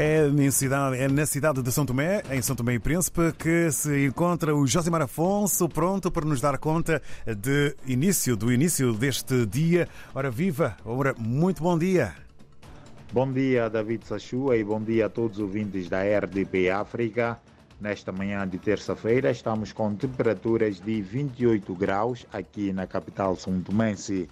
É, em cidade, é na cidade de São Tomé, em São Tomé e Príncipe, que se encontra o Josimar Afonso, pronto para nos dar conta de início, do início deste dia. Ora viva, ora muito bom dia. Bom dia, David Sachua, e bom dia a todos os ouvintes da RDP África. Nesta manhã de terça-feira, estamos com temperaturas de 28 graus aqui na capital São Tomense.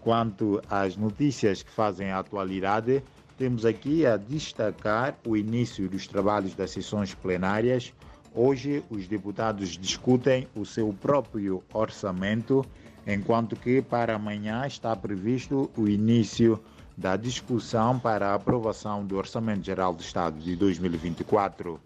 Quanto às notícias que fazem a atualidade, temos aqui a destacar o início dos trabalhos das sessões plenárias. Hoje, os deputados discutem o seu próprio orçamento, enquanto que para amanhã está previsto o início da discussão para a aprovação do Orçamento Geral do Estado de 2024.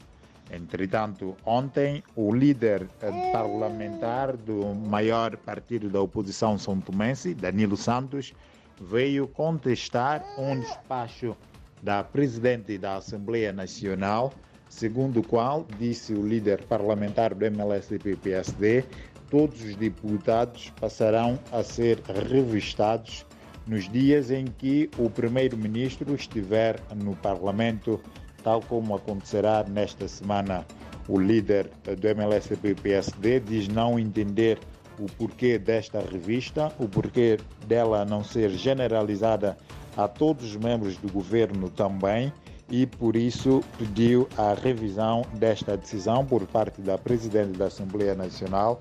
Entretanto, ontem, o líder parlamentar do maior partido da oposição são tomense, Danilo Santos, veio contestar um despacho da presidente da Assembleia Nacional, segundo o qual, disse o líder parlamentar do MLSTP-PSD, todos os deputados passarão a ser revistados nos dias em que o primeiro-ministro estiver no Parlamento, tal como acontecerá nesta semana. O líder do MLSTP-PSD diz não entender o porquê desta revista, o porquê dela não ser generalizada a todos os membros do governo também e por isso pediu a revisão desta decisão por parte da presidente da Assembleia Nacional,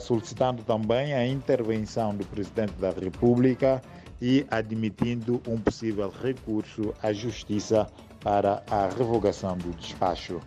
solicitando também a intervenção do presidente da República e admitindo um possível recurso à Justiça para a revogação do despacho.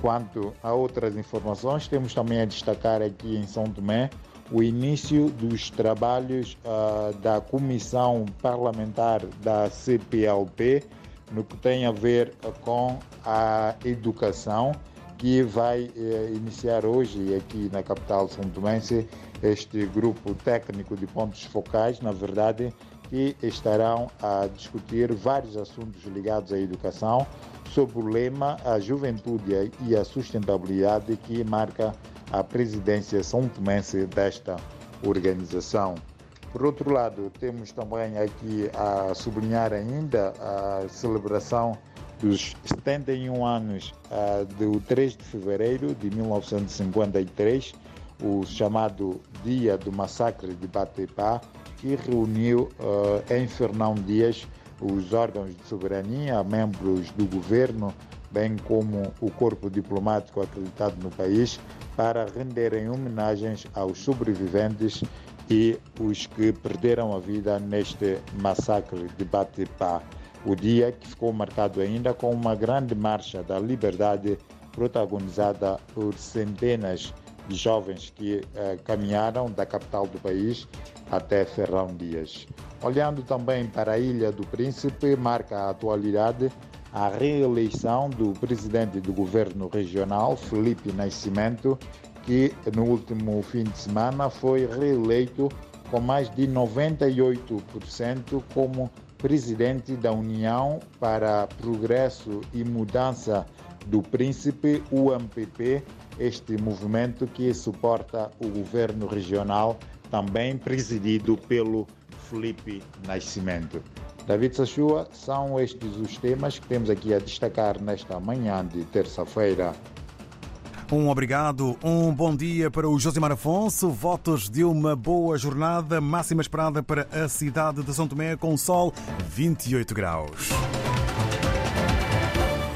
Quanto a outras informações, temos também a destacar aqui em São Tomé o início dos trabalhos uh, da Comissão Parlamentar da CPLP no que tem a ver com a educação, que vai uh, iniciar hoje aqui na capital São Tomense este grupo técnico de pontos focais, na verdade, que estarão a discutir vários assuntos ligados à educação, sob o lema A Juventude e a Sustentabilidade, que marca a presidência são tomense desta organização. Por outro lado, temos também aqui a sublinhar ainda a celebração dos 71 anos uh, do 3 de fevereiro de 1953, o chamado Dia do Massacre de Batepá, que reuniu uh, em Fernão Dias os órgãos de soberania, membros do governo, bem como o corpo diplomático acreditado no país, para renderem homenagens aos sobreviventes e os que perderam a vida neste massacre de Batipá. O dia que ficou marcado ainda com uma grande marcha da liberdade protagonizada por centenas de jovens que eh, caminharam da capital do país até Ferrão Dias. Olhando também para a Ilha do Príncipe, marca a atualidade a reeleição do presidente do governo regional, Felipe Nascimento, que no último fim de semana foi reeleito com mais de 98% como presidente da União para Progresso e Mudança do Príncipe, UMPP, este movimento que suporta o governo regional, também presidido pelo Felipe Nascimento. David Sachua, são estes os temas que temos aqui a destacar nesta manhã de terça-feira. Um obrigado, um bom dia para o Josimar Afonso. Votos de uma boa jornada, máxima esperada para a cidade de São Tomé com sol 28 graus.